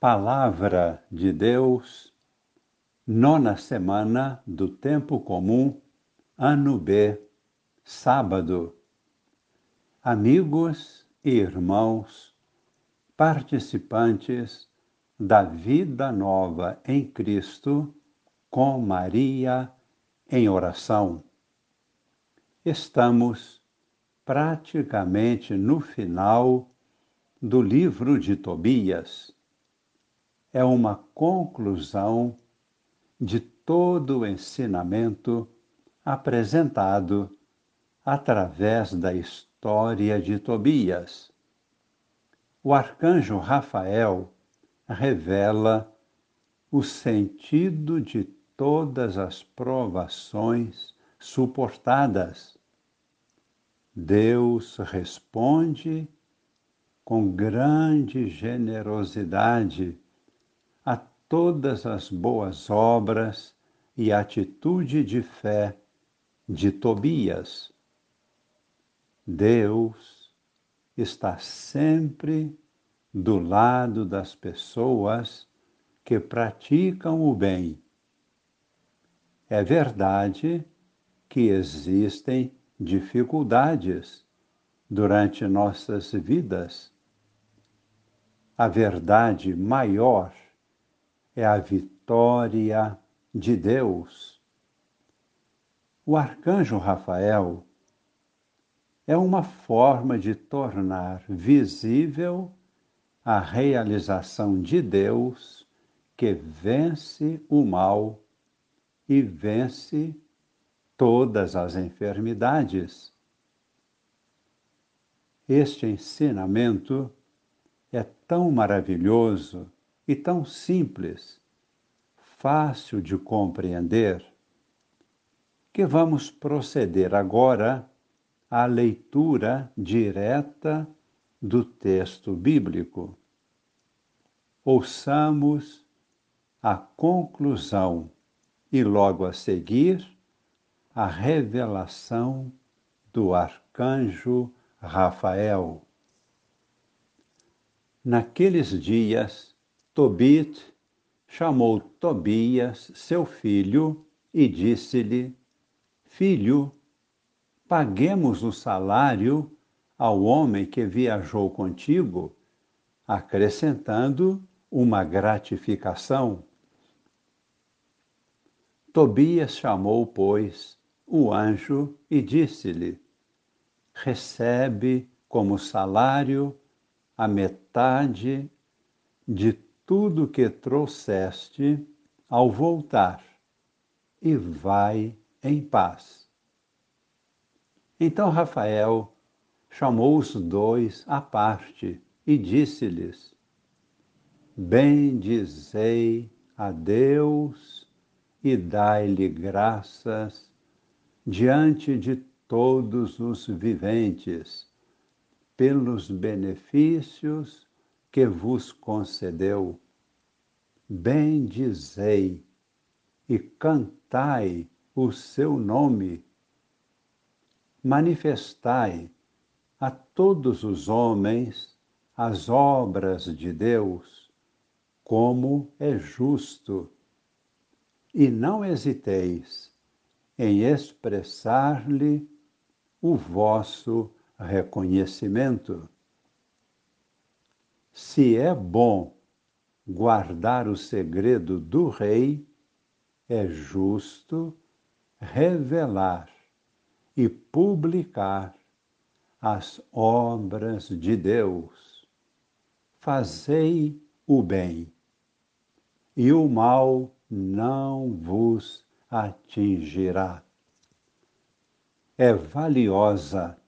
Palavra de Deus, nona semana do Tempo Comum, ano B, sábado. Amigos e irmãos, participantes da vida nova em Cristo, com Maria em oração. Estamos praticamente no final do livro de Tobias é uma conclusão de todo o ensinamento apresentado através da história de Tobias. O arcanjo Rafael revela o sentido de todas as provações suportadas. Deus responde com grande generosidade todas as boas obras e atitude de fé de Tobias. Deus está sempre do lado das pessoas que praticam o bem. É verdade que existem dificuldades durante nossas vidas. A verdade maior é a vitória de Deus. O arcanjo Rafael é uma forma de tornar visível a realização de Deus que vence o mal e vence todas as enfermidades. Este ensinamento é tão maravilhoso e tão simples, fácil de compreender, que vamos proceder agora à leitura direta do texto bíblico. Ouçamos a conclusão e logo a seguir a revelação do arcanjo Rafael. Naqueles dias, Tobit chamou Tobias, seu filho, e disse-lhe: Filho, paguemos o salário ao homem que viajou contigo, acrescentando uma gratificação. Tobias chamou, pois, o anjo e disse-lhe: Recebe como salário a metade de tudo que trouxeste ao voltar, e vai em paz. Então Rafael chamou os dois à parte e disse-lhes: Bendizei a Deus e dai-lhe graças diante de todos os viventes, pelos benefícios que vos concedeu. Bendizei e cantai o seu nome. Manifestai a todos os homens as obras de Deus, como é justo. E não hesiteis em expressar-lhe o vosso reconhecimento. Se é bom guardar o segredo do rei, é justo revelar e publicar as obras de Deus. Fazei o bem, e o mal não vos atingirá. É valiosa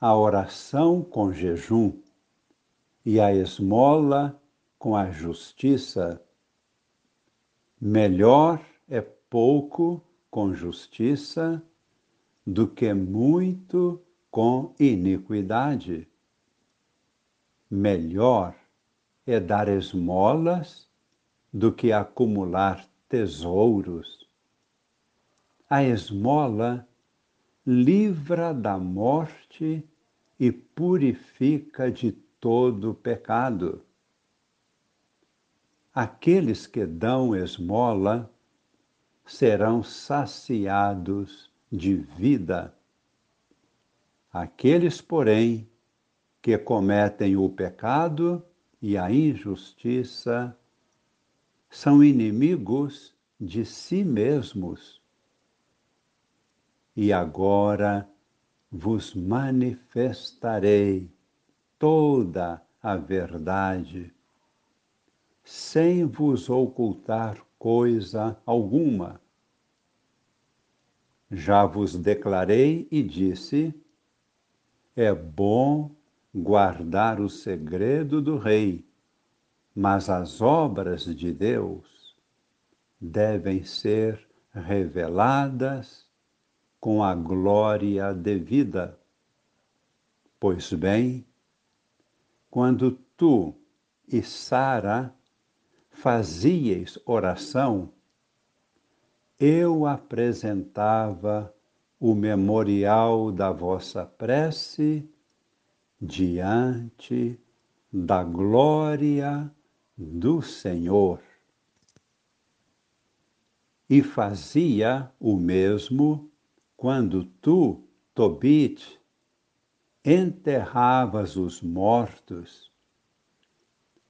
a oração com jejum e a esmola com a justiça. Melhor é pouco com justiça do que muito com iniquidade. Melhor é dar esmolas do que acumular tesouros. A esmola livra da morte e purifica de todo pecado. aqueles que dão esmola serão saciados de vida. Aqueles, porém, que cometem o pecado e a injustiça são inimigos de si mesmos. E agora vos manifestarei toda a verdade, sem vos ocultar coisa alguma. Já vos declarei e disse: é bom guardar o segredo do rei, mas as obras de Deus devem ser reveladas com a glória devida. Pois bem, quando tu e Sara fazieis oração, eu apresentava o memorial da vossa prece diante da glória do Senhor. E fazia o mesmo quando tu, Tobit, enterravas os mortos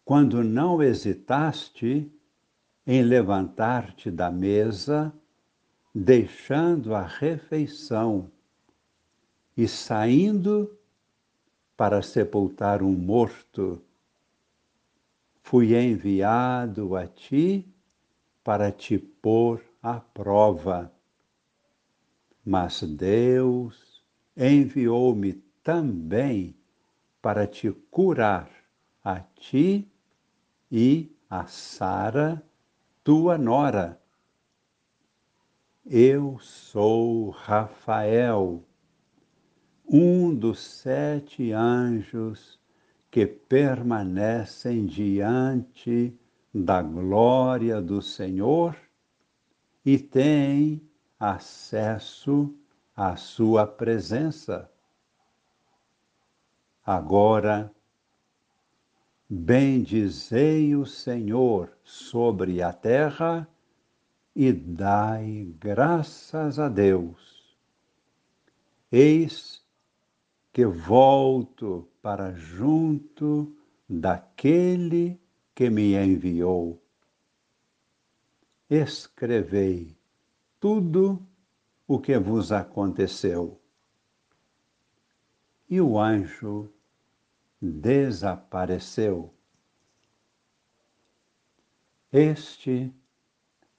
quando não hesitaste em levantar-te da mesa, deixando a refeição e saindo para sepultar um morto, fui enviado a ti para te pôr à prova. Mas Deus enviou-me também para te curar a ti e a Sara, tua nora. Eu sou Rafael, um dos sete anjos que permanecem diante da glória do Senhor e têm acesso à sua presença. Agora, Bendizei o Senhor sobre a terra e dai graças a Deus. Eis que volto para junto daquele que me enviou. Escrevei tudo o que vos aconteceu. E o anjo desapareceu. Este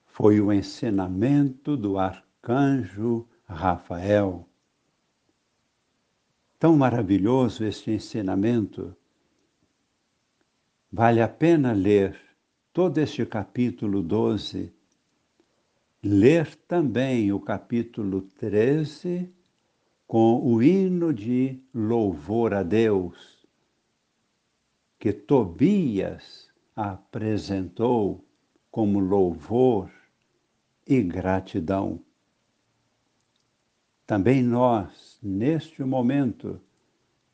foi o ensinamento do arcanjo Rafael. Tão maravilhoso este ensinamento. Vale a pena ler todo este capítulo 12, ler também o capítulo 13 com o hino de louvor a Deus que Tobias apresentou como louvor e gratidão. Também nós, neste momento,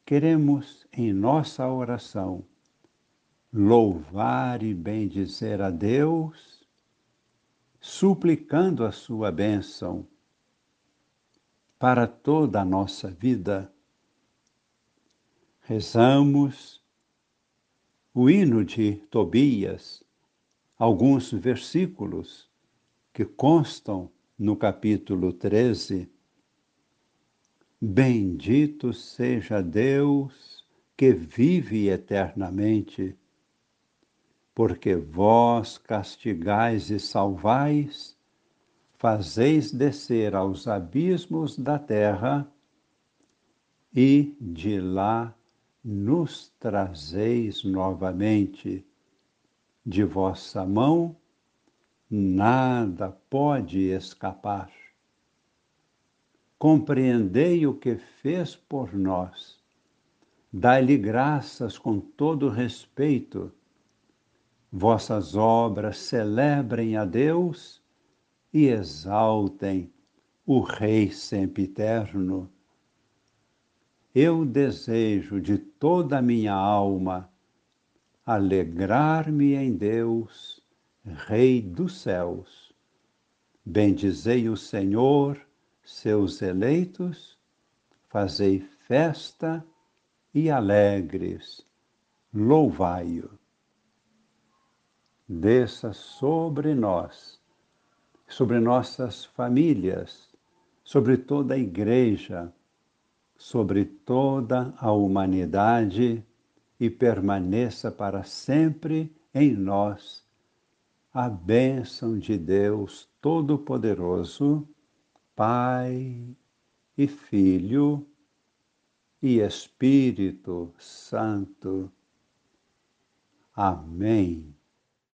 queremos em nossa oração louvar e bendizer a Deus, suplicando a sua bênção para toda a nossa vida. Rezamos o hino de Tobias, alguns versículos que constam no capítulo 13. Bendito seja Deus que vive eternamente, porque vós castigais e salvais, fazeis descer aos abismos da terra e de lá nos trazeis novamente. De vossa mão nada pode escapar. Compreendei o que fez por nós. Dai-lhe graças com todo respeito. Vossas obras celebrem a Deus e exaltem o Rei sempiterno eu desejo de toda a minha alma alegrar-me em Deus Rei dos céus. Bendizei o Senhor, seus eleitos, fazei festa e alegres, louvai-o. Desça sobre nós, sobre nossas famílias, sobre toda a Igreja, sobre toda a humanidade e permaneça para sempre em nós a bênção de Deus Todo-Poderoso, Pai e Filho e Espírito Santo. Amém.